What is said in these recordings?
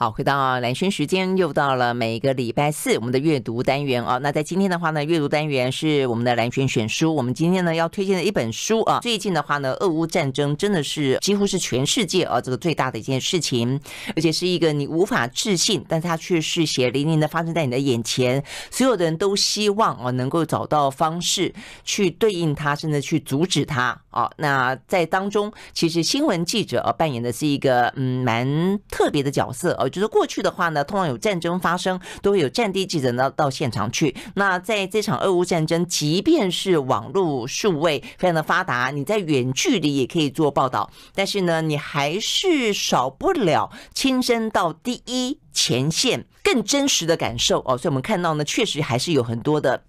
好，回到蓝轩时间，又到了每个礼拜四我们的阅读单元啊。那在今天的话呢，阅读单元是我们的蓝轩选书。我们今天呢要推荐的一本书啊，最近的话呢，俄乌战争真的是几乎是全世界啊这个最大的一件事情，而且是一个你无法置信，但它却是血淋淋的发生在你的眼前。所有的人都希望啊能够找到方式去对应它，甚至去阻止它啊。那在当中，其实新闻记者啊扮演的是一个嗯蛮特别的角色啊。就是过去的话呢，通常有战争发生，都会有战地记者呢到现场去。那在这场俄乌战争，即便是网络数位非常的发达，你在远距离也可以做报道，但是呢，你还是少不了亲身到第一前线，更真实的感受哦。所以我们看到呢，确实还是有很多的。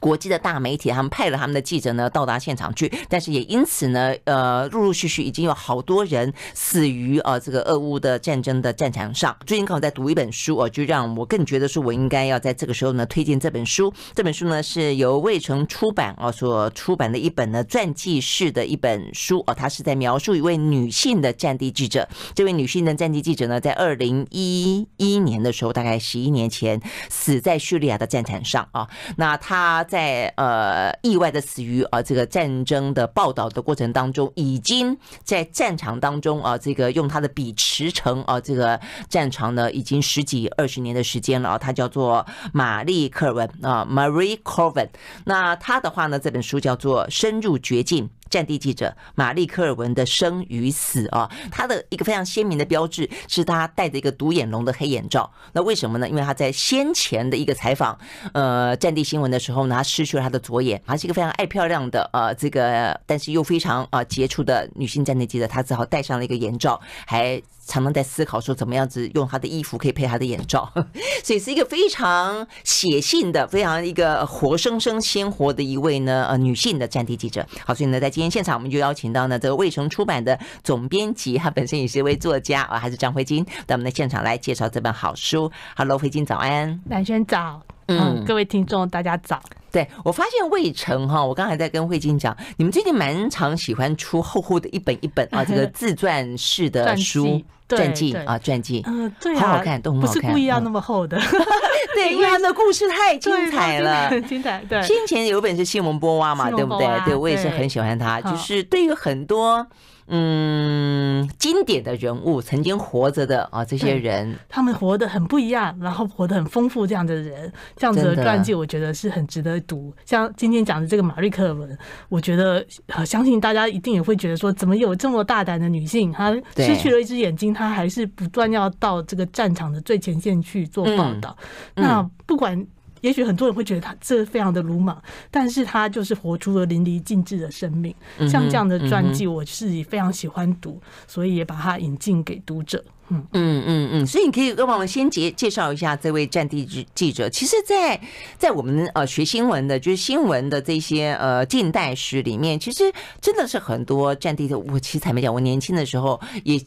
国际的大媒体，他们派了他们的记者呢到达现场去，但是也因此呢，呃，陆陆续续已经有好多人死于呃这个俄乌的战争的战场上。最近刚好在读一本书哦，就让我更觉得说我应该要在这个时候呢推荐这本书。这本书呢是由卫城出版哦所出版的一本呢传记式的一本书哦，它是在描述一位女性的战地记者。这位女性的战地记者呢，在二零一一年的时候，大概十一年前死在叙利亚的战场上啊。那她。在呃意外的死于啊这个战争的报道的过程当中，已经在战场当中啊这个用他的笔驰骋啊这个战场呢已经十几二十年的时间了啊，他叫做玛丽科尔文啊 Marie Corvin。那他的话呢，这本书叫做《深入绝境》。战地记者玛丽科尔文的生与死啊，他的一个非常鲜明的标志是他戴着一个独眼龙的黑眼罩。那为什么呢？因为他在先前的一个采访，呃，战地新闻的时候呢，他失去了他的左眼。他是一个非常爱漂亮的呃，这个但是又非常啊杰出的女性战地记者，她只好戴上了一个眼罩，还。常常在思考说怎么样子用他的衣服可以配他的眼罩，所以是一个非常写信的、非常一个活生生鲜活的一位呢呃女性的战地记者。好，所以呢在今天现场我们就邀请到呢这个未城出版的总编辑，他本身也是一位作家啊，还是张慧金，到我们的现场来介绍这本好书。Hello，慧金早安，兰萱早，嗯，各位听众大家早。对，我发现魏晨哈，我刚才在跟慧晶讲，你们最近蛮常喜欢出厚厚的一本一本啊，这个 自传式的书，传记啊，传记，嗯，对，好好看，都很好看，不是故意要那么厚的，对，因为他的故事太精彩了，很精彩。对，先前有本是西蒙波娃嘛，对不对？对，我也是很喜欢他，就是对于很多。嗯，经典的人物，曾经活着的啊，这些人，他们活得很不一样，然后活得很丰富，这样的人，这样子的传记，我觉得是很值得读。像今天讲的这个玛丽克尔文，我觉得相信大家一定也会觉得说，怎么有这么大胆的女性，她失去了一只眼睛，她还是不断要到这个战场的最前线去做报道。那不管。也许很多人会觉得他这非常的鲁莽，但是他就是活出了淋漓尽致的生命。像这样的传记，我自己非常喜欢读，所以也把它引进给读者。嗯嗯嗯嗯，所以你可以跟我们先介介绍一下这位战地记记者。其实在，在在我们呃学新闻的，就是新闻的这些呃近代史里面，其实真的是很多战地的。我其实坦白讲，我年轻的时候也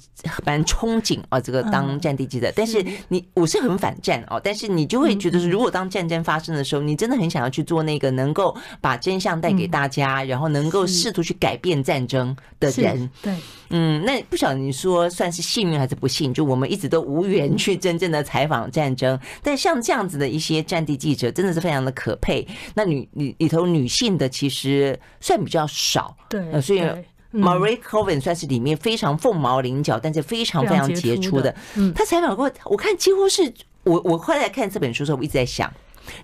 蛮憧憬啊，这个当战地记者。但是你我是很反战哦，但是你就会觉得，如果当战争发生的时候，你真的很想要去做那个能够把真相带给大家，然后能够试图去改变战争的人。对，嗯，那不晓得你说算是幸运还是不幸？就我们一直都无缘去真正的采访战争，但像这样子的一些战地记者，真的是非常的可佩。那女女里头女性的其实算比较少，对，所以 Marie Corvin 算是里面非常凤毛麟角，但是非常非常杰出的。嗯，他采访过，我看几乎是我我后来看这本书的时候，我一直在想，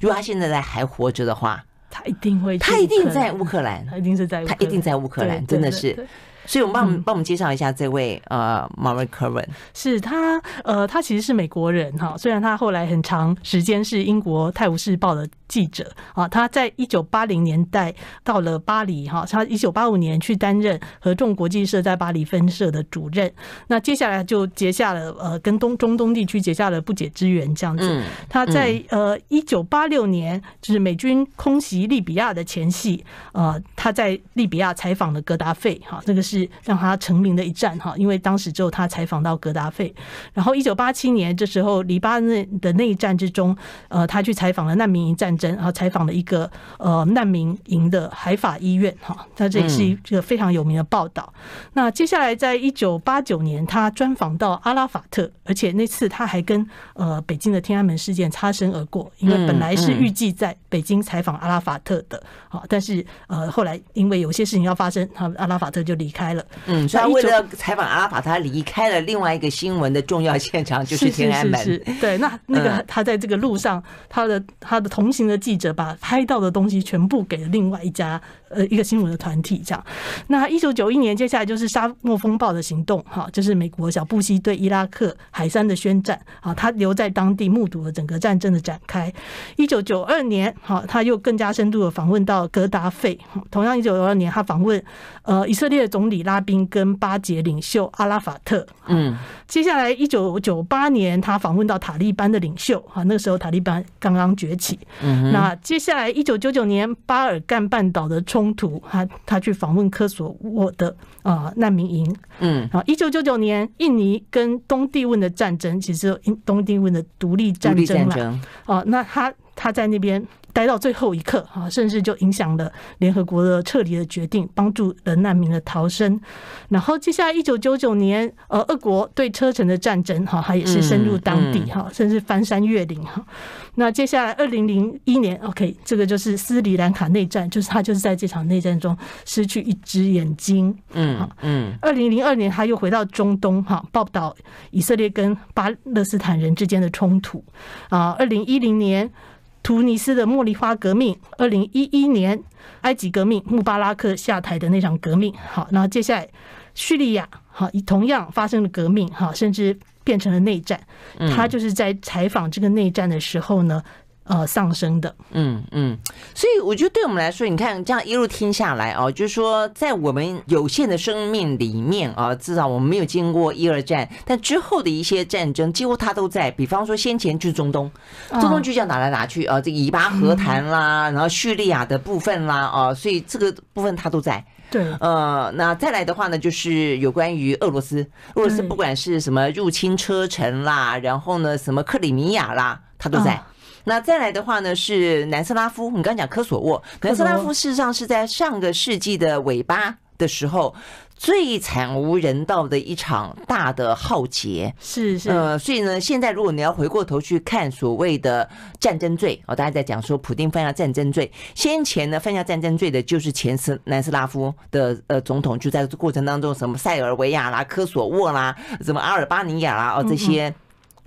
如果他现在在还活着的话，他一定会，他一定在乌克兰，他一定是在，他一定在乌克兰，真的是。所以，我们帮我们帮我们介绍一下这位呃，Marie Curran，。是他呃，他其实是美国人哈，虽然他后来很长时间是英国《泰晤士报》的记者啊，他在一九八零年代到了巴黎哈，他一九八五年去担任合众国际社在巴黎分社的主任。那接下来就结下了呃，跟东中东地区结下了不解之缘这样子。他在呃一九八六年就是美军空袭利比亚的前夕，呃，他在利比亚采访了格达费哈，这个是。让他成名的一战哈，因为当时只有他采访到格达费。然后一九八七年这时候，黎巴嫩的内战之中，呃，他去采访了难民营战争，然后采访了一个呃难民营的海法医院哈，那这也是一个非常有名的报道。那接下来在一九八九年，他专访到阿拉法特，而且那次他还跟呃北京的天安门事件擦身而过，因为本来是预计在北京采访阿拉法特的，好，但是呃后来因为有些事情要发生，他阿拉法特就离开了。嗯，所以他为了采访阿拉法特，他离开了另外一个新闻的重要现场，就是天安门。是是是是，对，那那个他在这个路上，他的他的同行的记者把拍到的东西全部给了另外一家呃一个新闻的团体，这样。那一九九一年，接下来就是沙漠风暴的行动，哈，就是美国小布希对伊拉克海山的宣战，啊，他留在当地目睹了整个战争的展开。一九九二年，好，他又更加深度的访问到格达费，同样一九九二年，他访问呃以色列总理拉宾跟巴结领袖阿拉法特，嗯，接下来一九九八年，他访问到塔利班的领袖，哈，那个时候塔利班刚刚崛起，嗯，那接下来一九九九年巴尔干半岛的冲突，他他去访问科索沃的啊难民营，嗯，啊，一九九九年印尼跟东帝汶的战争，其实东帝汶的独立战争了，啊，那他他在那边。待到最后一刻，哈，甚至就影响了联合国的撤离的决定，帮助了难民的逃生。然后接下来一九九九年，呃，俄国对车臣的战争，哈，他也是深入当地，哈，甚至翻山越岭，哈。那接下来二零零一年，OK，这个就是斯里兰卡内战，就是他就是在这场内战中失去一只眼睛，嗯嗯。二零零二年，他又回到中东，哈，报道以色列跟巴勒斯坦人之间的冲突。啊，二零一零年。突尼斯的茉莉花革命，二零一一年埃及革命，穆巴拉克下台的那场革命。好，那接下来叙利亚，好，同样发生了革命，哈，甚至变成了内战。他就是在采访这个内战的时候呢。呃，上升的，嗯嗯，所以我觉得对我们来说，你看这样一路听下来哦，就是说在我们有限的生命里面啊，至少我们没有经过一二战，但之后的一些战争，几乎他都在。比方说先前就是中东，中东就这样打来打去啊，这个以巴和谈啦，然后叙利亚的部分啦啊，所以这个部分他都在。对，呃，那再来的话呢，就是有关于俄罗斯，俄罗斯不管是什么入侵车臣啦，然后呢什么克里米亚啦，他都在。那再来的话呢，是南斯拉夫。你刚刚讲科索沃，南斯拉夫事实上是在上个世纪的尾巴的时候，最惨无人道的一场大的浩劫。是是。呃，所以呢，现在如果你要回过头去看所谓的战争罪，哦，大家在讲说普丁犯下战争罪，先前呢犯下战争罪的就是前斯南斯拉夫的呃总统，就在这过程当中，什么塞尔维亚啦、科索沃啦、什么阿尔巴尼亚啦，哦这些。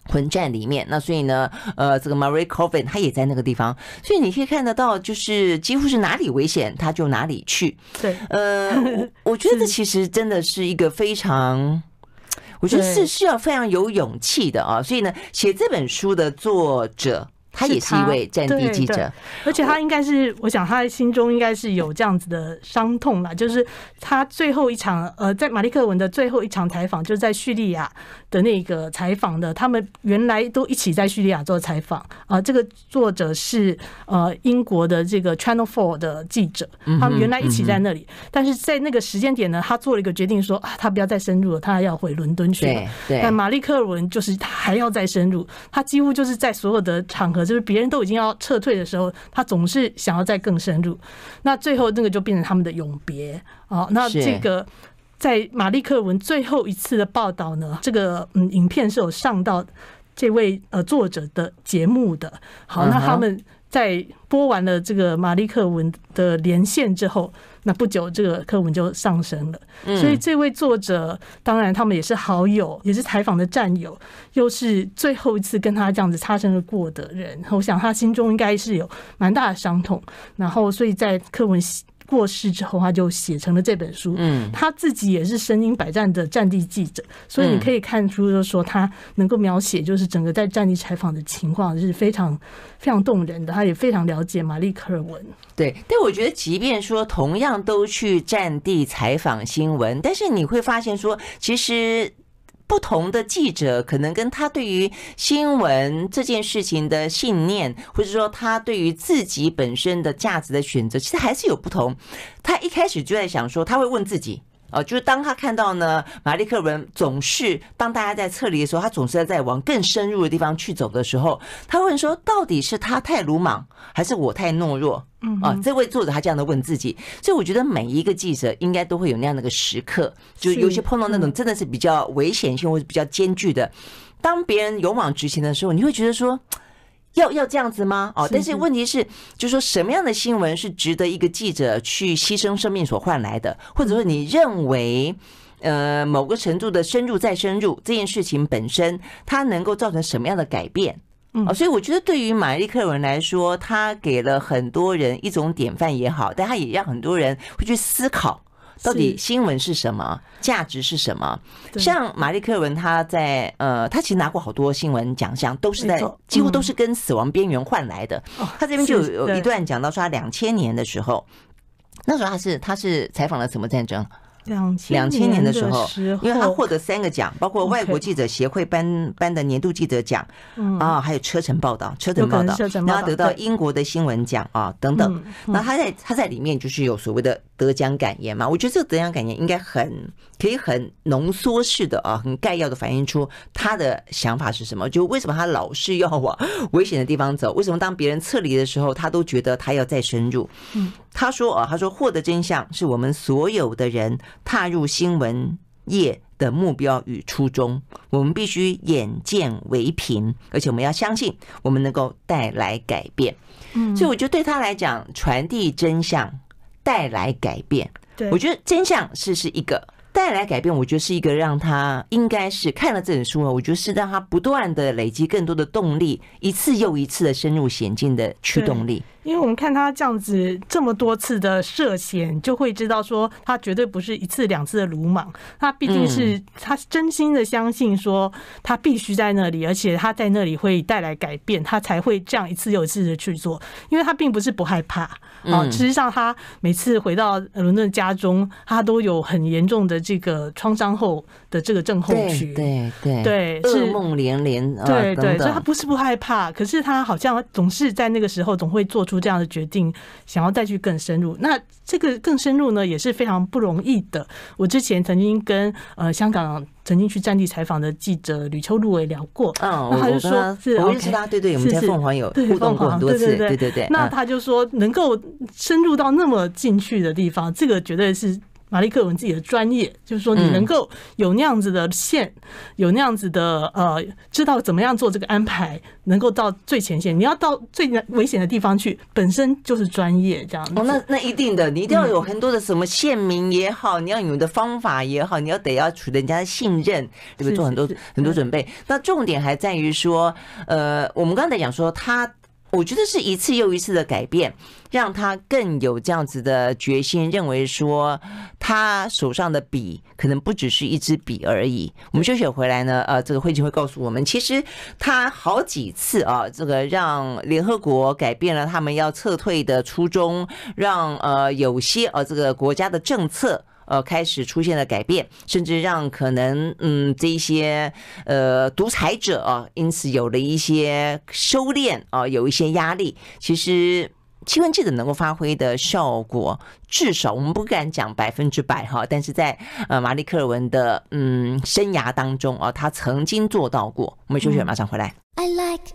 混战里面，那所以呢，呃，这个 Marie Coffin 他也在那个地方，所以你可以看得到，就是几乎是哪里危险，他就哪里去。对，呃，我我觉得这其实真的是一个非常，我觉得是需要非常有勇气的啊。所以呢，写这本书的作者。他也是一位战地记者，而且他应该是，我想他心中应该是有这样子的伤痛啦。就是他最后一场，呃，在马利克文的最后一场采访，就是在叙利亚的那个采访的。他们原来都一起在叙利亚做采访啊。这个作者是呃英国的这个 Channel Four 的记者，他们原来一起在那里，但是在那个时间点呢，他做了一个决定说，啊，他不要再深入了，他要回伦敦去了。对，但马利克文就是他还要再深入，他几乎就是在所有的场合。就是别人都已经要撤退的时候，他总是想要再更深入。那最后那个就变成他们的永别啊。那这个在马利克文最后一次的报道呢，这个嗯影片是有上到这位呃作者的节目的。好，那他们。在播完了这个马利克文的连线之后，那不久这个课文就上升了。所以这位作者，当然他们也是好友，也是采访的战友，又是最后一次跟他这样子擦身而过的人。我想他心中应该是有蛮大的伤痛。然后，所以在课文。过世之后，他就写成了这本书。嗯，他自己也是身经百战的战地记者，所以你可以看出，就是说他能够描写，就是整个在战地采访的情况是非常非常动人的。他也非常了解玛丽克尔文。对，但我觉得，即便说同样都去战地采访新闻，但是你会发现说，其实。不同的记者可能跟他对于新闻这件事情的信念，或者说他对于自己本身的价值的选择，其实还是有不同。他一开始就在想说，他会问自己：哦，就是当他看到呢，马利克文总是当大家在撤离的时候，他总是在往更深入的地方去走的时候，他问说，到底是他太鲁莽，还是我太懦弱？嗯啊，这位作者他这样的问自己，所以我觉得每一个记者应该都会有那样的一个时刻，就尤其碰到那种真的是比较危险性或者比较艰巨的，当别人勇往直前的时候，你会觉得说。要要这样子吗？哦，但是问题是，就是说什么样的新闻是值得一个记者去牺牲生命所换来的？或者说你认为，呃，某个程度的深入再深入这件事情本身，它能够造成什么样的改变？哦，所以我觉得对于玛丽克文来说，他给了很多人一种典范也好，但他也让很多人会去思考。到底新闻是什么？价值是什么？像玛丽克文，他在呃，他其实拿过好多新闻奖项，都是在几乎都是跟死亡边缘换来的。他这边就有一段讲到说，他两千年的时候，那时候他是他是采访了什么战争？两千年的时候，因为他获得三个奖，包括外国记者协会颁颁的年度记者奖，啊，还有车臣报道，车臣报道，然后得到英国的新闻奖啊等等。那他在他在里面就是有所谓的得奖感言嘛，我觉得这个得奖感言应该很可以很浓缩式的啊，很概要的反映出他的想法是什么，就为什么他老是要往危险的地方走？为什么当别人撤离的时候，他都觉得他要再深入？嗯，他说啊，他说获得真相是我们所有的人。踏入新闻业的目标与初衷，我们必须眼见为凭，而且我们要相信我们能够带来改变。嗯，所以我觉得对他来讲，传递真相带来改变。对，我觉得真相是是一个。带来改变，我觉得是一个让他应该是看了这本书，我觉得是让他不断的累积更多的动力，一次又一次的深入险境的驱动力。因为我们看他这样子这么多次的涉险，就会知道说他绝对不是一次两次的鲁莽，他毕竟是他真心的相信说他必须在那里，而且他在那里会带来改变，他才会这样一次又一次的去做。因为他并不是不害怕啊，实际上他每次回到伦敦家中，他都有很严重的。这个创伤后的这个症候群，对对对，噩梦连连，对对，所以他不是不害怕，可是他好像总是在那个时候总会做出这样的决定，想要再去更深入。那这个更深入呢，也是非常不容易的。我之前曾经跟呃香港曾经去战地采访的记者吕秋露也聊过，嗯，那他就说是，我认识他，对对，我们在凤凰有互动过很多次，对对对对。那他就说，能够深入到那么进去的地方，这个绝对是。马利克文自己的专业，就是说你能够有那样子的线，有那样子的呃，知道怎么样做这个安排，能够到最前线。你要到最危险的地方去，本身就是专业这样子。哦，那那一定的，你一定要有很多的什么线名也好，你要有的方法也好，你要得要取得人家的信任，对不对？做很多很多准备。那重点还在于说，呃，我们刚才讲说他。我觉得是一次又一次的改变，让他更有这样子的决心，认为说他手上的笔可能不只是一支笔而已。我们休息回来呢，呃，这个慧卿会告诉我们，其实他好几次啊，这个让联合国改变了他们要撤退的初衷，让呃有些呃这个国家的政策。呃，开始出现了改变，甚至让可能嗯这一些呃独裁者啊，因此有了一些收敛啊，有一些压力。其实新闻记者能够发挥的效果，至少我们不敢讲百分之百哈，但是在呃马利克尔文的嗯生涯当中啊，他曾经做到过。我们休息，马上回来。I like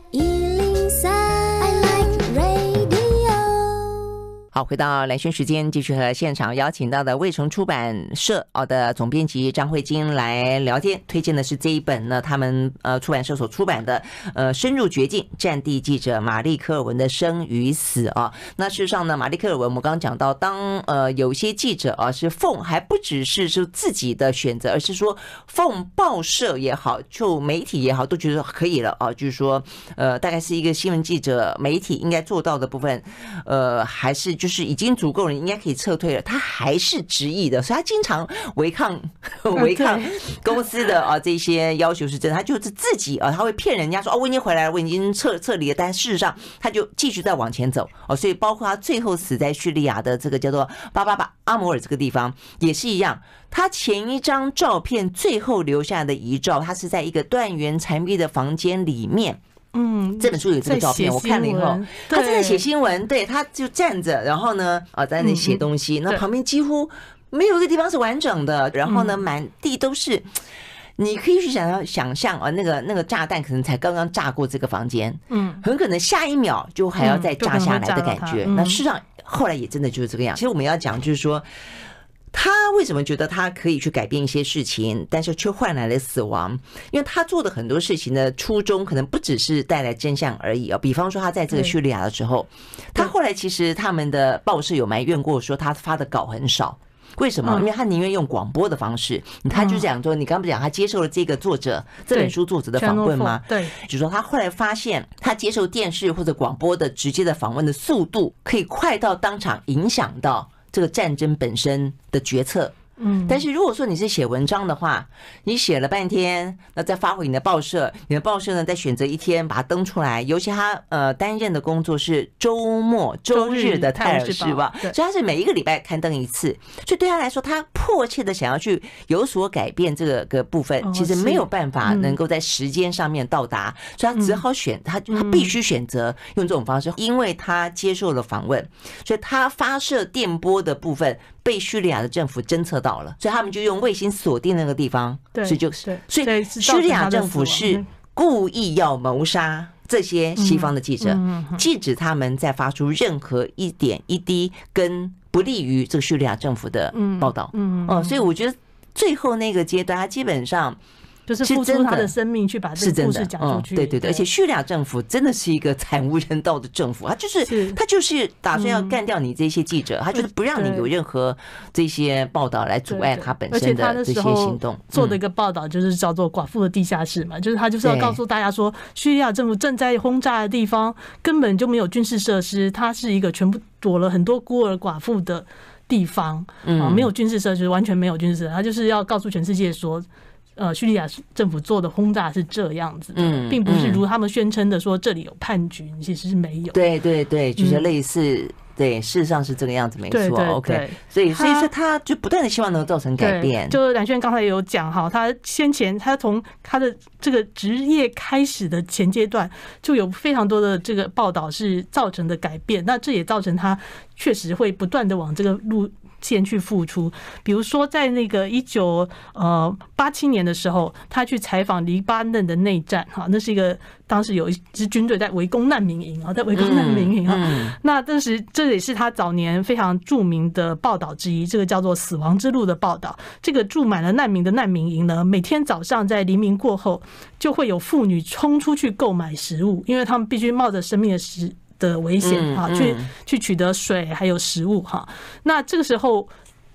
好，回到蓝轩时间，继续和现场邀请到的卫城出版社哦的总编辑张慧晶来聊天，推荐的是这一本呢，他们呃出版社所出版的呃深入绝境战地记者马利克尔文的生与死啊。那事实上呢，马利克尔文我们刚刚讲到，当呃有些记者啊是奉还不只是说自己的选择，而是说奉报社也好，就媒体也好，都觉得可以了啊，就是说呃大概是一个新闻记者媒体应该做到的部分，呃还是。就是已经足够了，应该可以撤退了。他还是执意的，所以他经常违抗 违抗公司的啊这些要求是真的。他就是自己啊，他会骗人家说哦，我已经回来了，我已经撤撤离了。但事实上，他就继续在往前走哦。所以包括他最后死在叙利亚的这个叫做巴巴巴阿摩尔这个地方也是一样。他前一张照片最后留下的遗照，他是在一个断垣残壁的房间里面。嗯，这本书有这个照片，我看了以后，他正在写新闻，对，他就站着，然后呢，啊，在那写东西，那旁边几乎没有一个地方是完整的，然后呢，满地都是。你可以去想象想象啊，那个那个炸弹可能才刚刚炸过这个房间，嗯，很可能下一秒就还要再炸下来的感觉。那事实上后来也真的就是这个样。其实我们要讲就是说，他为什么觉得他可以去改变一些事情，但是却换来了死亡？因为他做的很多事情的初衷可能不只是带来真相而已啊。比方说他在这个叙利亚的时候，他后来其实他们的报社有埋怨过，说他发的稿很少。为什么？因为他宁愿用广播的方式，他就讲说，你刚不讲他接受了这个作者这本书作者的访问吗？对，就说他后来发现，他接受电视或者广播的直接的访问的速度，可以快到当场影响到这个战争本身的决策。嗯，但是如果说你是写文章的话，你写了半天，那再发回你的报社，你的报社呢再选择一天把它登出来。尤其他呃担任的工作是周末、周日的《泰晤士报》，所以他是每一个礼拜刊登一次。所以对他来说，他迫切的想要去有所改变这个个部分，其实没有办法能够在时间上面到达，所以他只好选他他必须选择用这种方式，因为他接受了访问，所以他发射电波的部分。被叙利亚的政府侦测到了，所以他们就用卫星锁定那个地方，所以就是，所以叙利亚政府是故意要谋杀这些西方的记者，禁止他们再发出任何一点一滴跟不利于这个叙利亚政府的报道。嗯，哦，所以我觉得最后那个阶段，他基本上。就是付出他的生命去把这个故事讲出去，对对对，而且叙利亚政府真的是一个惨无人道的政府，他就是他就是打算要干掉你这些记者，他就是不让你有任何这些报道来阻碍他本身的这些行动。做的一个报道就是叫做《寡妇的地下室》嘛，就是他就是要告诉大家说，叙利亚政府正在轰炸的地方根本就没有军事设施，它是一个全部躲了很多孤儿寡妇的地方啊，没有军事设施，完全没有军事，他就是要告诉全世界说。呃，叙利亚政府做的轰炸是这样子的，并不是如他们宣称的说这里有叛军，其实是没有。对对对，就是类似，对，事实上是这个样子，没错。OK，所以所以说他就不断的希望能够造成改变。就兰萱刚才也有讲哈，他先前他从他的这个职业开始的前阶段，就有非常多的这个报道是造成的改变，那这也造成他确实会不断的往这个路。先去付出，比如说在那个一九呃八七年的时候，他去采访黎巴嫩的内战，哈，那是一个当时有一支军队在围攻难民营啊，在围攻难民营啊。那当时这也是他早年非常著名的报道之一，这个叫做《死亡之路》的报道。这个住满了难民的难民营呢，每天早上在黎明过后，就会有妇女冲出去购买食物，因为他们必须冒着生命的时的危险哈，去去取得水还有食物哈。那这个时候，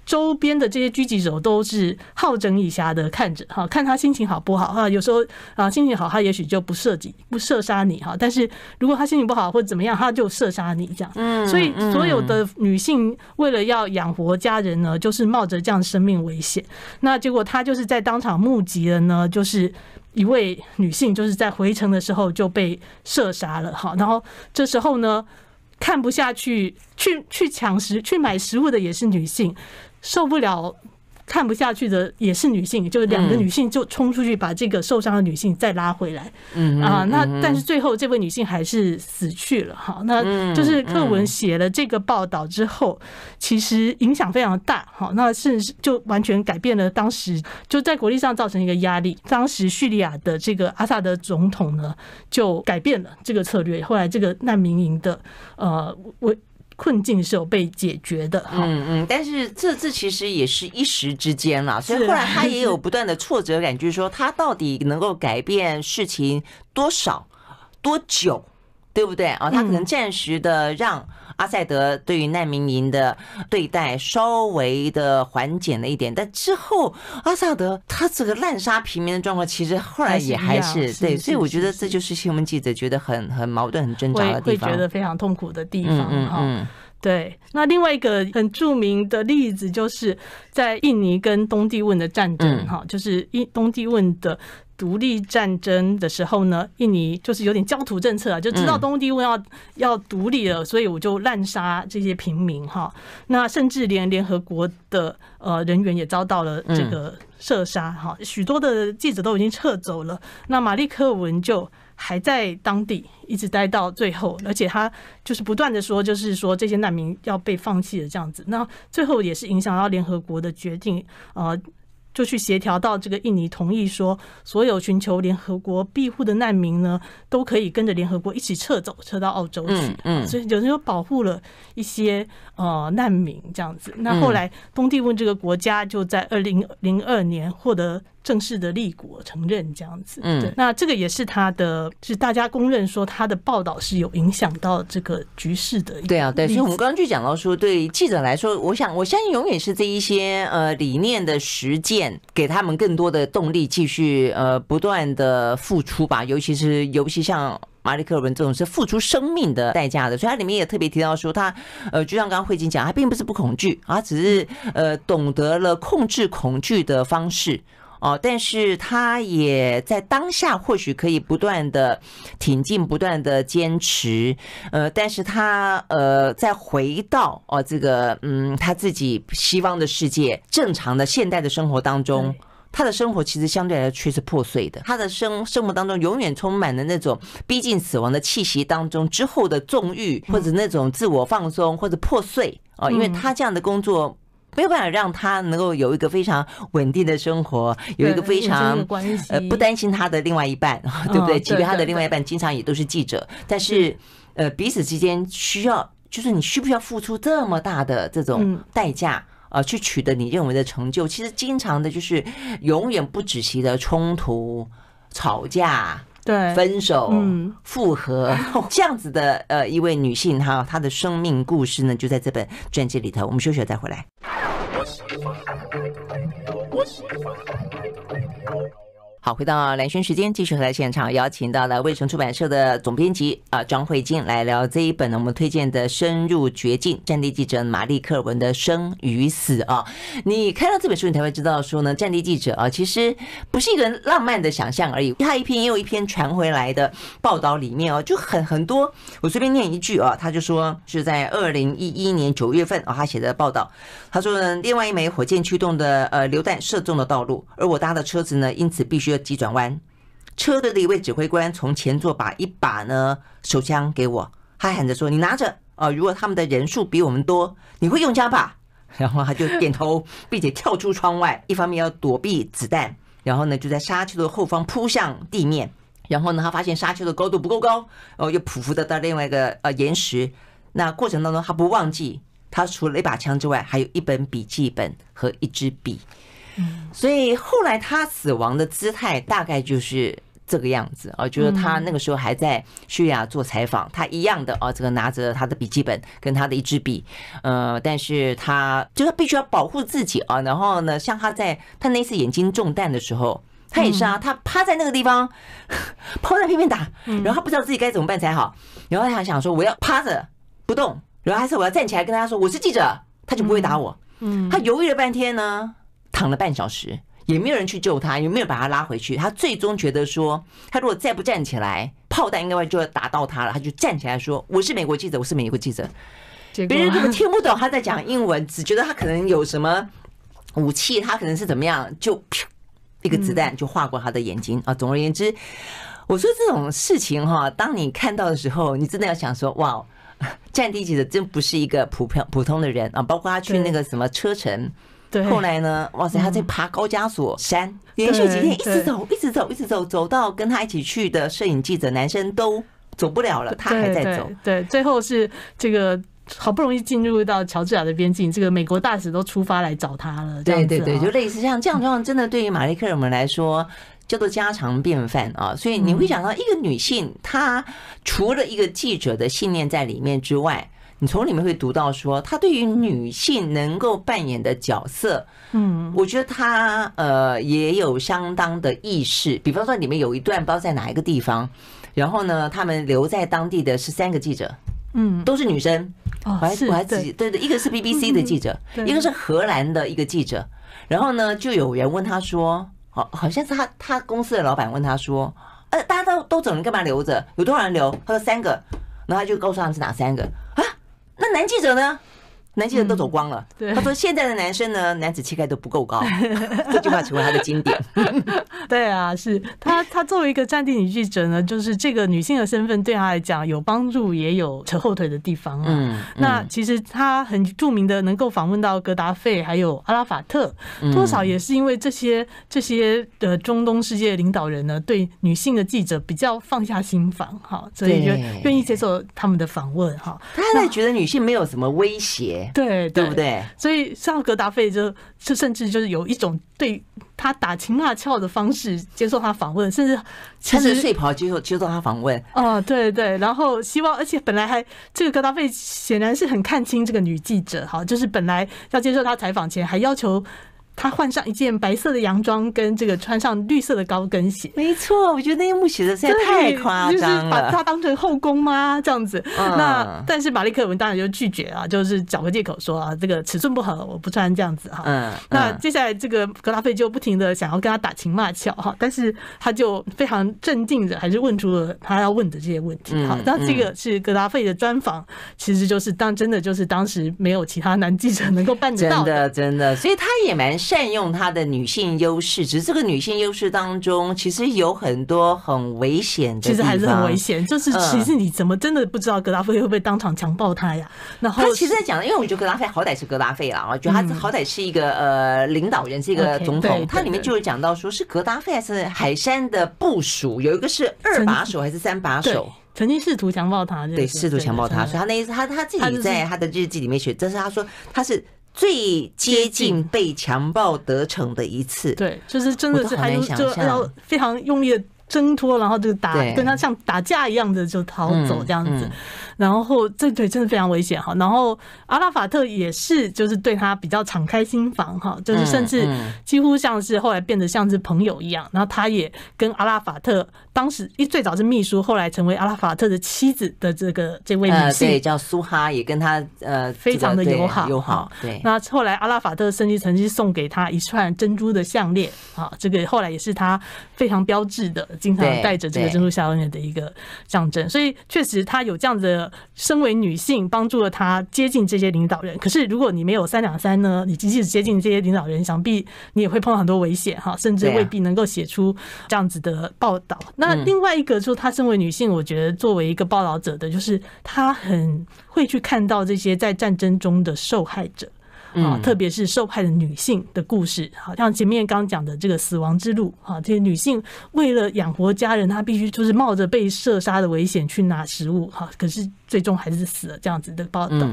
周边的这些狙击手都是好整以暇的看着哈，看他心情好不好哈。有时候啊，心情好，他也许就不射击不射杀你哈。但是如果他心情不好或者怎么样，他就射杀你这样。嗯所以所有的女性为了要养活家人呢，就是冒着这样生命危险。那结果他就是在当场目击了呢，就是。一位女性就是在回城的时候就被射杀了，哈，然后这时候呢，看不下去，去去抢食去买食物的也是女性，受不了。看不下去的也是女性，就是两个女性就冲出去把这个受伤的女性再拉回来。嗯啊，那但是最后这位女性还是死去了。哈，那就是课文写了这个报道之后，其实影响非常大。哈，那甚至就完全改变了当时就在国际上造成一个压力。当时叙利亚的这个阿萨德总统呢，就改变了这个策略。后来这个难民营的呃为。困境是有被解决的，嗯嗯，但是这这其实也是一时之间啦，所以后来他也有不断的挫折感，就是说他到底能够改变事情多少多久，对不对啊？他可能暂时的让。阿萨德对于难民营的对待稍微的缓解了一点，但之后阿萨德他这个滥杀平民的状况，其实后来也还是对，所以我觉得这就是新闻记者觉得很很矛盾、很挣扎的地方，会觉得非常痛苦的地方。嗯，对。那另外一个很著名的例子，就是在印尼跟东帝汶的战争，哈，就是印东帝汶的。独立战争的时候呢，印尼就是有点焦土政策啊，就知道东帝汶要要独立了，所以我就滥杀这些平民哈。那甚至连联合国的呃人员也遭到了这个射杀哈，许多的记者都已经撤走了。那马利克文就还在当地一直待到最后，而且他就是不断的说，就是说这些难民要被放弃的这样子。那最后也是影响到联合国的决定，呃。就去协调到这个印尼同意说，所有寻求联合国庇护的难民呢，都可以跟着联合国一起撤走，撤到澳洲去。嗯，嗯，所以有人说保护了一些呃难民这样子。那后来东帝汶这个国家就在二零零二年获得。正式的立国承认这样子，嗯，那这个也是他的，是大家公认说他的报道是有影响到这个局势的。对啊，对，所以我们刚刚就讲到说，对记者来说，我想我相信永远是这一些呃理念的实践，给他们更多的动力，继续呃不断的付出吧。尤其是尤其像马里克尔文这种是付出生命的代价的，所以他里面也特别提到说，他呃就像刚刚慧晶讲，他并不是不恐惧，他只是呃懂得了控制恐惧的方式。哦，但是他也在当下或许可以不断的挺进，不断的坚持，呃，但是他呃再回到哦这个嗯他自己希望的世界，正常的现代的生活当中，他的生活其实相对来说却是破碎的，他的生生活当中永远充满了那种逼近死亡的气息当中之后的纵欲，或者那种自我放松或者破碎哦，因为他这样的工作。没有办法让他能够有一个非常稳定的生活，有一个非常呃不担心他的另外一半，对不对？即便他的另外一半经常也都是记者，但是呃彼此之间需要，就是你需不需要付出这么大的这种代价啊，去取得你认为的成就？其实经常的就是永远不止息的冲突、吵架。对，分手、复合 这样子的呃一位女性哈，她的生命故事呢，就在这本传记里头。我们休息了再回来。好，回到蓝轩时间，继续和来现场邀请到了卫城出版社的总编辑啊张慧晶来聊这一本呢，我们推荐的《深入绝境：战地记者马利克尔文的生与死》啊。你看到这本书，你才会知道说呢，战地记者啊，其实不是一个人浪漫的想象而已。他一篇又一篇传回来的报道里面哦，就很很多。我随便念一句啊，他就说是在二零一一年九月份啊，他写的报道。他说呢，另外一枚火箭驱动的呃榴弹射中了道路，而我搭的车子呢，因此必须要急转弯。车队的一位指挥官从前座把一把呢手枪给我，他喊着说：“你拿着啊，如果他们的人数比我们多，你会用枪吧？” 然后他就点头，并且跳出窗外，一方面要躲避子弹，然后呢就在沙丘的后方扑向地面。然后呢，他发现沙丘的高度不够高，哦，又匍匐的到另外一个呃岩石。那过程当中，他不忘记。他除了一把枪之外，还有一本笔记本和一支笔。嗯，所以后来他死亡的姿态大概就是这个样子啊，就是他那个时候还在叙利亚做采访，他一样的啊，这个拿着他的笔记本跟他的一支笔，呃，但是他就是必须要保护自己啊。然后呢，像他在他那次眼睛中弹的时候，他也是啊，他趴在那个地方，炮弹拼命打，然后他不知道自己该怎么办才好，然后他想说我要趴着不动。然后还是我要站起来跟大家说我是记者，他就不会打我。嗯，他犹豫了半天呢，躺了半小时，也没有人去救他，也没有把他拉回去。他最终觉得说，他如果再不站起来，炮弹应该就要打到他了。他就站起来说：“我是美国记者，我是美国记者。”别人根本听不懂他在讲英文，只觉得他可能有什么武器，他可能是怎么样，就一个子弹就划过他的眼睛啊。总而言之，我说这种事情哈，当你看到的时候，你真的要想说：“哇！”战地记者真不是一个普普普通的人啊，包括他去那个什么车臣，对，后来呢，哇塞，他在爬高加索山，连续几天一直走，一直走，一直走，走到跟他一起去的摄影记者男生都走不了了，他还在走。对，最后是这个好不容易进入到乔治亚的边境，这个美国大使都出发来找他了。对对对，就类似像这样状况，真的对于马利克尔们来说。叫做家常便饭啊，所以你会想到一个女性，她除了一个记者的信念在里面之外，你从里面会读到说，他对于女性能够扮演的角色，嗯，我觉得他呃也有相当的意识。比方说里面有一段不知道在哪一个地方，然后呢，他们留在当地的是三个记者，嗯，都是女生，我还我还自己对对，一个是 BBC 的记者，一个是荷兰的一个记者，然后呢，就有人问他说。好，好像是他他公司的老板问他说：“呃，大家都都走，你干嘛留着？有多少人留？”他说：“三个。”然后他就告诉他们是哪三个啊？那男记者呢？男性人都走光了。对，他说现在的男生呢，男子气概都不够高，这句话成为他的经典。对啊，是他他作为一个战地女记者呢，就是这个女性的身份对他来讲有帮助，也有扯后腿的地方啊。嗯，那其实他很著名的，能够访问到格达费还有阿拉法特，多少也是因为这些这些的中东世界领导人呢，对女性的记者比较放下心防哈，所以就愿意接受他们的访问哈。他还在觉得女性没有什么威胁，对对不对？所以像格达费就就甚至就是有一种对。他打情骂俏的方式接受他访问，甚至穿着睡袍接受接受他访问。哦，对对，然后希望，而且本来还这个格达费显然是很看清这个女记者，哈，就是本来要接受他采访前还要求。他换上一件白色的洋装，跟这个穿上绿色的高跟鞋。没错，我觉得那一幕写的实在太夸张了。就是把他当成后宫吗？这样子。那但是玛丽克文当然就拒绝啊，就是找个借口说啊，这个尺寸不合，我不穿这样子哈。嗯。那接下来这个格拉费就不停的想要跟他打情骂俏哈，但是他就非常镇定的，还是问出了他要问的这些问题。好，那这个是格拉费的专访，其实就是当真的就是当时没有其他男记者能够办得到。真的真的，所以他也蛮。善用她的女性优势，只是这个女性优势当中，其实有很多很危险的。其实还是很危险，就是其实你怎么真的不知道格达菲会不会当场强暴她呀？然后他其实在讲，因为我觉得格达菲好歹是格达菲啦，我觉得他好歹是一个呃领导人，是一个总统。他里面就有讲到说，是格达菲还是海山的部署，有一个是二把手还是三把手，曾经试图强暴他，对，试图强暴他。所以他那一次，他他自己在他的日记里面写，这是他说他是。最接近被强暴得逞的一次，对，就是真的是还有就要非常用力的挣脱，然后就打，跟他像打架一样的就逃走这样子。然后这对真的非常危险哈。然后阿拉法特也是，就是对他比较敞开心房哈，就是甚至几乎像是后来变得像是朋友一样。然后他也跟阿拉法特当时一最早是秘书，后来成为阿拉法特的妻子的这个这位女性，对，叫苏哈，也跟他呃非常的友好友好。对，那后来阿拉法特甚至曾经送给他一串珍珠的项链啊，这个后来也是他非常标志的，经常带着这个珍珠项链的一个象征。所以确实他有这样子的。身为女性，帮助了她接近这些领导人。可是，如果你没有三两三呢？你即使接近这些领导人，想必你也会碰到很多危险哈，甚至未必能够写出这样子的报道。那另外一个，就是她身为女性，我觉得作为一个报道者的，就是她很会去看到这些在战争中的受害者。啊，特别是受害的女性的故事，好像前面刚讲的这个死亡之路，哈，这些女性为了养活家人，她必须就是冒着被射杀的危险去拿食物，哈，可是最终还是死了，这样子的报道。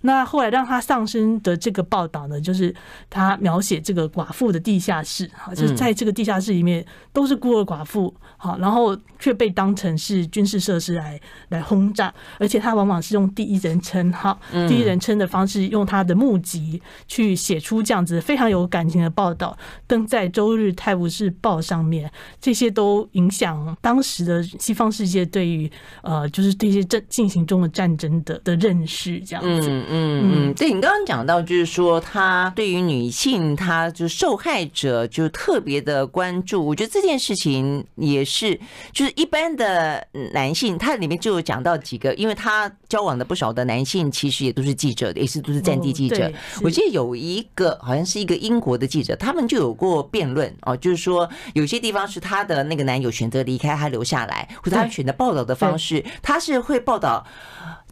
那后来让他上升的这个报道呢，就是他描写这个寡妇的地下室，哈，就是在这个地下室里面都是孤儿寡妇，好，然后却被当成是军事设施来来轰炸，而且他往往是用第一人称，哈，第一人称的方式，用他的目击。去写出这样子非常有感情的报道，登在周日《泰晤士报》上面，这些都影响当时的西方世界对于呃，就是这些正进行中的战争的的认识，这样子。嗯嗯嗯，对你刚刚讲到，就是说他对于女性，他就受害者就特别的关注。我觉得这件事情也是，就是一般的男性，他里面就有讲到几个，因为他交往的不少的男性，其实也都是记者，也是都是战地记者。我记得有一个好像是一个英国的记者，他们就有过辩论哦，就是说有些地方是他的那个男友选择离开，他留下来，或者他选择报道的方式，他是会报道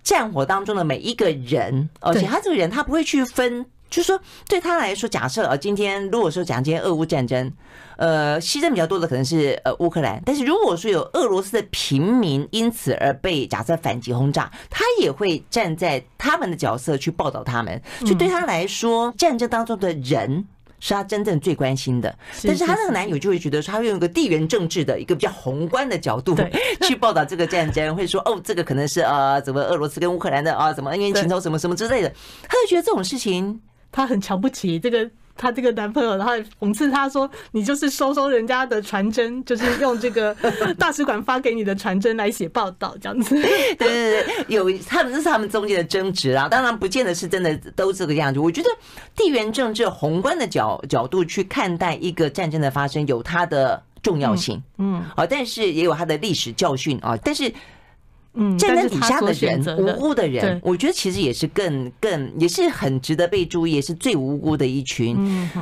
战火当中的每一个人，而且他这个人他不会去分。就是说，对他来说，假设啊，今天如果说讲今天俄乌战争，呃，牺牲比较多的可能是呃乌克兰，但是如果说有俄罗斯的平民因此而被假设反击轰炸，他也会站在他们的角色去报道他们。就对他来说，战争当中的人是他真正最关心的。但是他那个男友就会觉得说，他会用一个地缘政治的一个比较宏观的角度 去报道这个战争，会说哦，这个可能是呃，怎么俄罗斯跟乌克兰的啊，怎么恩怨情仇什么什么之类的，他就觉得这种事情。她很瞧不起这个她这个男朋友，然后讽刺他说：“你就是收收人家的传真，就是用这个 大使馆发给你的传真来写报道，这样子。”对对对，有他们这是他们中间的争执啊，当然不见得是真的都这个样子。我觉得地缘政治宏观的角角度去看待一个战争的发生，有它的重要性，嗯，啊，但是也有它的历史教训啊，但是。嗯，站在底下的人，的无辜的人，我觉得其实也是更更也是很值得被注意，也是最无辜的一群。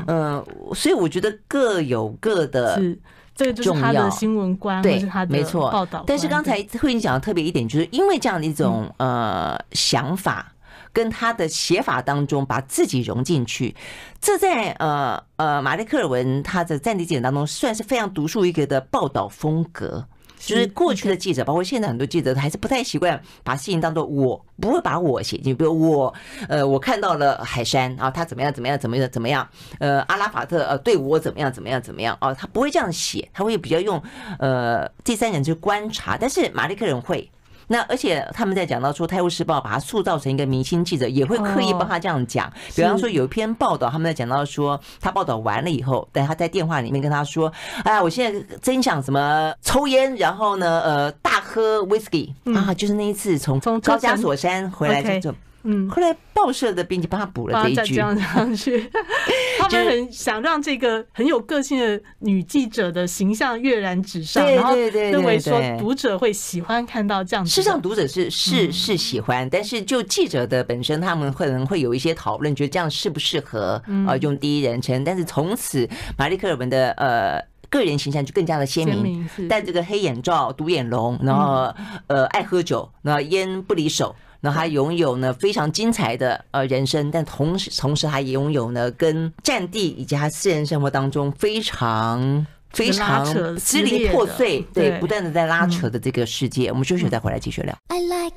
嗯所以我觉得各有各的。是这个就是他的新闻观，对，他的没错。但是刚才慧妮讲的特别一点，就是因为这样的一种呃想法，跟他的写法当中把自己融进去，这在呃呃马利克尔文他的战地记者当中算是非常独树一格的报道风格。就是过去的记者，包括现在很多记者，还是不太习惯把事情当做我，不会把我写进。比如我，呃，我看到了海山啊，他怎么样怎么样怎么样怎么样，呃，阿拉法特呃对我怎么样怎么样怎么样啊，他不会这样写，他会比较用呃第三人去观察，但是马利克人会。那而且他们在讲到说，《泰晤士报》把他塑造成一个明星记者，也会刻意帮他这样讲。比方说，有一篇报道，他们在讲到说，他报道完了以后，但他在电话里面跟他说：“哎呀，我现在真想什么抽烟，然后呢，呃，大喝 whisky 啊，就是那一次从高加索山回来就。”嗯，后来报社的编辑帮他补了这一句，这样上去，他们很想让这个很有个性的女记者的形象跃然纸上，然后认为说读者会喜欢看到这样。事实上，读者是是是喜欢，但是就记者的本身，他们会可能会有一些讨论，觉得这样适不适合啊用第一人称。但是从此，玛丽克尔文的呃个人形象就更加的鲜明，戴这个黑眼罩、独眼龙，然后呃爱喝酒，然后烟不离手。那他拥有呢非常精彩的呃人生，但同时同时他也拥有呢跟战地以及他私人生活当中非常非常支离破碎，对，不断的在拉扯的这个世界。我们休息再回来继续聊。I like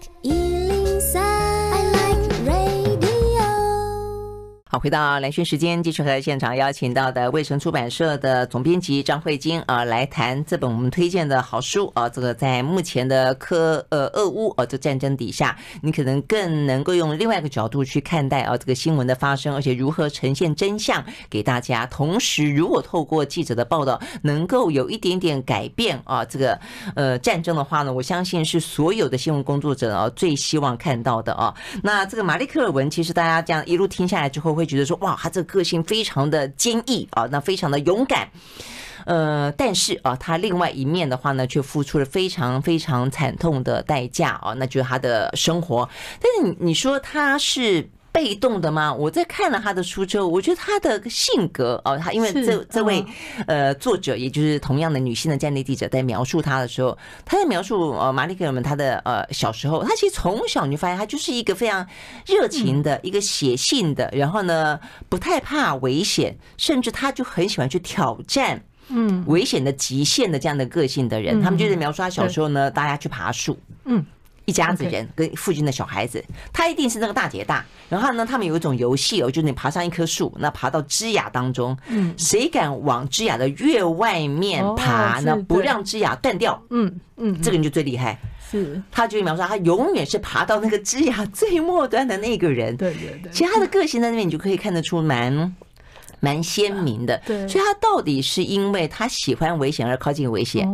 回到蓝轩时间，继续和现场邀请到的卫城出版社的总编辑张慧晶啊，来谈这本我们推荐的好书啊。这个在目前的科呃俄乌呃这战争底下，你可能更能够用另外一个角度去看待啊这个新闻的发生，而且如何呈现真相给大家。同时，如果透过记者的报道能够有一点点改变啊这个呃战争的话呢，我相信是所有的新闻工作者啊最希望看到的啊。那这个玛丽克尔文，其实大家这样一路听下来之后会。觉得说哇，他这个个性非常的坚毅啊，那非常的勇敢，呃，但是啊，他另外一面的话呢，却付出了非常非常惨痛的代价啊，那就是他的生活。但是你你说他是。被动的吗？我在看了他的书之后，我觉得他的性格哦，他因为这这位呃作者，也就是同样的女性的战地记者，在描述他的时候，他在描述呃玛丽克尔们他的呃小时候，他其实从小你就发现他就是一个非常热情的一个写信的，然后呢不太怕危险，甚至他就很喜欢去挑战嗯危险的极限的这样的个性的人。他们就是描述他小时候呢，大家去爬树嗯。一家子人跟附近的小孩子，他一定是那个大姐大。然后呢，他们有一种游戏哦，就是你爬上一棵树，那爬到枝桠当中，嗯，谁敢往枝桠的越外面爬，呢不让枝桠断掉，嗯嗯，这个人就最厉害。是，他就描述他永远是爬到那个枝桠最末端的那个人。对对对，其实他的个性在那边，你就可以看得出蛮。蛮鲜明的，对，所以他到底是因为他喜欢危险而靠近危险，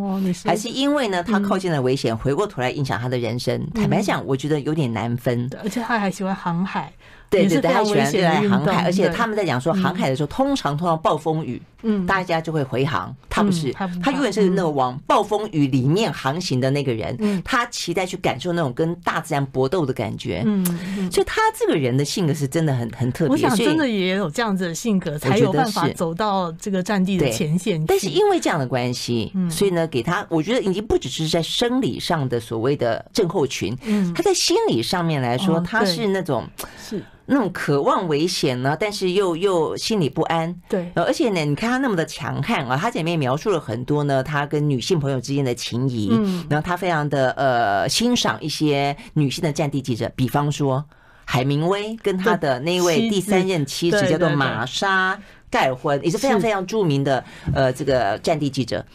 还是因为呢他靠近了危险，回过头来影响他的人生？坦白讲，我觉得有点难分。而且他还喜欢航海。对对对，他喜欢对航海，而且他们在讲说航海的时候，通常通常暴风雨，嗯，大家就会回航。他不是，他永远是那个往暴风雨里面航行的那个人。嗯，他期待去感受那种跟大自然搏斗的感觉。嗯，所以他这个人的性格是真的很很特别。我想真的也有这样子的性格，才有办法走到这个战地的前线。但是因为这样的关系，所以呢，给他我觉得已经不只是在生理上的所谓的症候群，嗯，他在心理上面来说，他是那种是。那种渴望危险呢，但是又又心里不安。对，而且呢，你看他那么的强悍啊，他前面描述了很多呢，他跟女性朋友之间的情谊。嗯，然后他非常的呃欣赏一些女性的战地记者，比方说海明威跟他的那位第三任妻子叫做玛莎盖尔婚，也是非常非常著名的呃这个战地记者。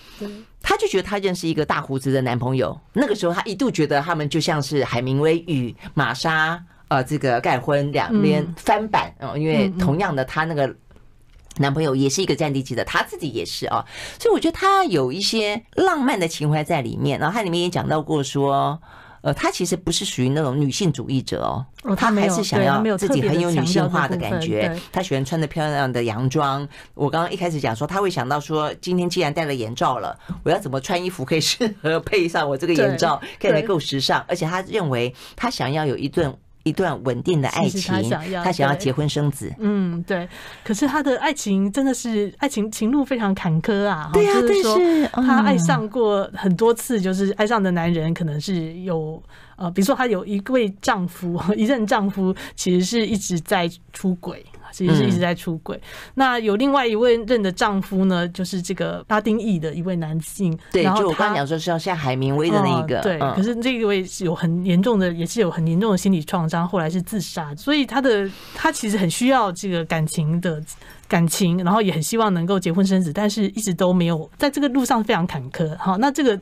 他就觉得他认识一个大胡子的男朋友，那个时候他一度觉得他们就像是海明威与玛莎。呃，这个盖婚两边翻版哦，因为同样的，他那个男朋友也是一个战地记者，他自己也是啊，所以我觉得他有一些浪漫的情怀在里面。然后他里面也讲到过说，呃，他其实不是属于那种女性主义者哦，他还是想要自己很有女性化的感觉。他喜欢穿的漂亮的洋装。我刚刚一开始讲说，他会想到说，今天既然戴了眼罩了，我要怎么穿衣服可以适合配上我这个眼罩，看起来够时尚。而且他认为，他想要有一顿。一段稳定的爱情，他想要，他想要结婚生子。嗯，对。可是他的爱情真的是爱情情路非常坎坷啊。对啊，就是说是他爱上过很多次，就是爱上的男人可能是有呃，比如说她有一位丈夫，一任丈夫其实是一直在出轨。其实是一直在出轨。那有另外一位认的丈夫呢，就是这个拉丁裔的一位男性。对，就我刚刚讲说是要像海明威的那一个。对，可是这一位是有很严重的，也是有很严重的心理创伤，后来是自杀。所以他的他其实很需要这个感情的。感情，然后也很希望能够结婚生子，但是一直都没有，在这个路上非常坎坷。好，那这个，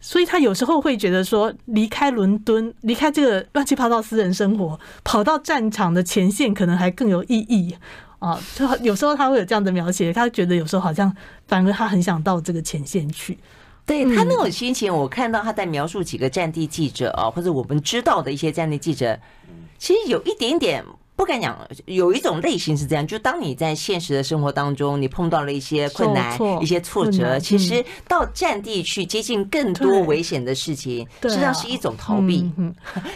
所以他有时候会觉得说，离开伦敦，离开这个乱七八糟私人生活，跑到战场的前线，可能还更有意义啊。就有时候他会有这样的描写，他觉得有时候好像反而他很想到这个前线去。对他那种心情，我看到他在描述几个战地记者啊，或者我们知道的一些战地记者，其实有一点点。不敢讲，有一种类型是这样，就当你在现实的生活当中，你碰到了一些困难、一些挫折，其实到战地去接近更多危险的事情，实际上是一种逃避，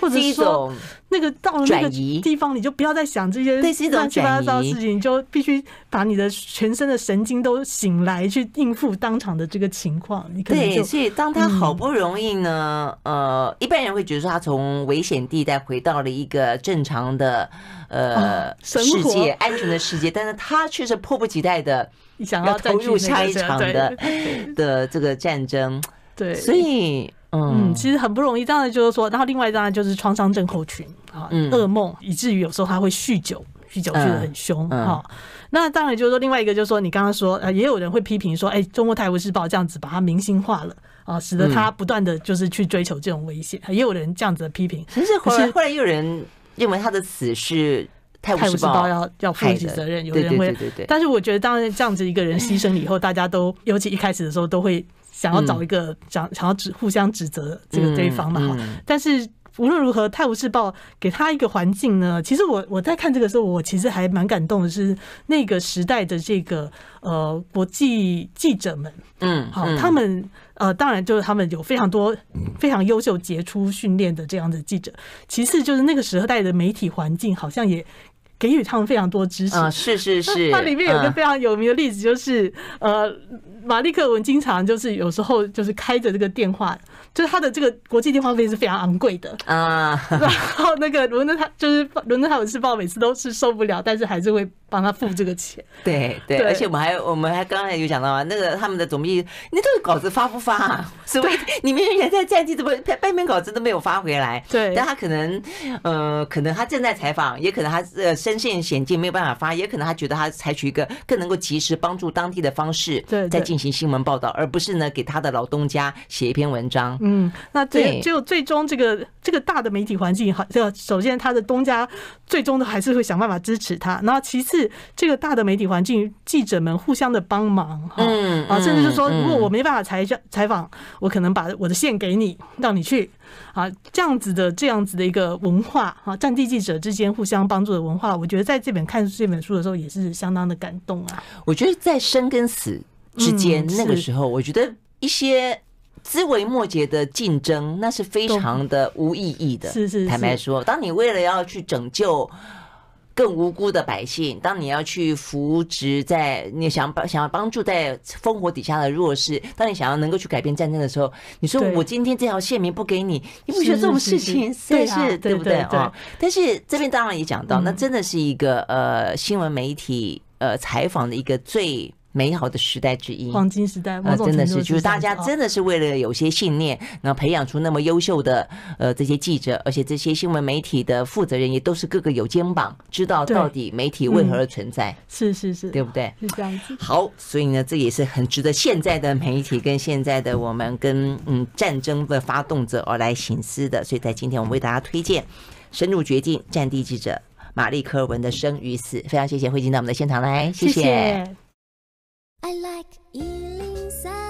或者 是一种那个到了那个地方，你就不要再想这些乱七八糟的事情，你就必须把你的全身的神经都醒来，去应付当场的这个情况。你可能就对，所以当他好不容易呢，呃，一般人会觉得说他从危险地带回到了一个正常的。呃，世界安全的世界，但是他却是迫不及待的想要投入下一场的 的这个战争。对，所以嗯，其实很不容易。当然就是说，然后另外当然就是创伤症候群啊，噩梦，以至于有时候他会酗酒，酗酒酗得很凶哈。那当然就是说，另外一个就是说，你刚刚说呃，也有人会批评说，哎，中国《泰晤士报》这样子把它明星化了啊，使得他不断的就是去追求这种危险，也有人这样子的批评。其实后来后来也有人。认为他的死是《泰晤士报》要要负起责任，有人会，但是我觉得，当然这样子一个人牺牲了以后，大家都尤其一开始的时候都会想要找一个想想要指互相指责这个对方嘛哈。但是无论如何，《泰晤士报》给他一个环境呢，其实我我在看这个时候，我其实还蛮感动的，是那个时代的这个呃国际记者们，嗯，好，他们。呃，当然就是他们有非常多非常优秀、杰出训练的这样的记者。其次就是那个时代的媒体环境，好像也给予他们非常多支持。啊，是是是。它里面有一个非常有名的例子，就是呃，马利克文经常就是有时候就是开着这个电话。就是他的这个国际电话费是非常昂贵的啊，然后那个伦敦他就是伦敦泰晤士报每次都是受不了，但是还是会帮他付这个钱。对对，而且我们还我们还刚才有讲到啊，那个他们的总编辑，你这个稿子发不发啊？所以你明明在战地，怎么半篇稿子都没有发回来？对，但他可能呃，可能他正在采访，也可能他呃身陷险境没有办法发，也可能他觉得他采取一个更能够及时帮助当地的方式，对，在进行新闻报道，而不是呢给他的老东家写一篇文章。嗯，那最就最终这个这个大的媒体环境，好，这个首先他的东家最终都还是会想办法支持他。然后其次，这个大的媒体环境，记者们互相的帮忙，哈，啊，甚至是说，如果我没办法采访采访，我可能把我的线给你，让你去啊，这样子的这样子的一个文化啊，战地记者之间互相帮助的文化，我觉得在这本看这本书的时候也是相当的感动啊。我觉得在生跟死之间，那个时候，我觉得一些。枝微末节的竞争，那是非常的无意义的。是是，坦白说，当你为了要去拯救更无辜的百姓，当你要去扶植在你想帮想要帮助在烽火底下的弱势，当你想要能够去改变战争的时候，你说我今天这条线民不给你，你不觉得这种事情是是对不对啊？但是这边当然也讲到，那真的是一个呃新闻媒体呃采访的一个最。美好的时代之一，黄金时代，呃，真的是，就是大家真的是为了有些信念，然后培养出那么优秀的呃这些记者，而且这些新闻媒体的负责人也都是个个有肩膀，知道到底媒体为何而存在，是是是，对不对？是这样子。好，所以呢，这也是很值得现在的媒体跟现在的我们跟嗯战争的发动者而来醒思的。所以在今天，我们为大家推荐深入绝境战地记者玛丽科尔文的生与死。非常谢谢慧静到我们的现场来，谢谢。I like eating Sound.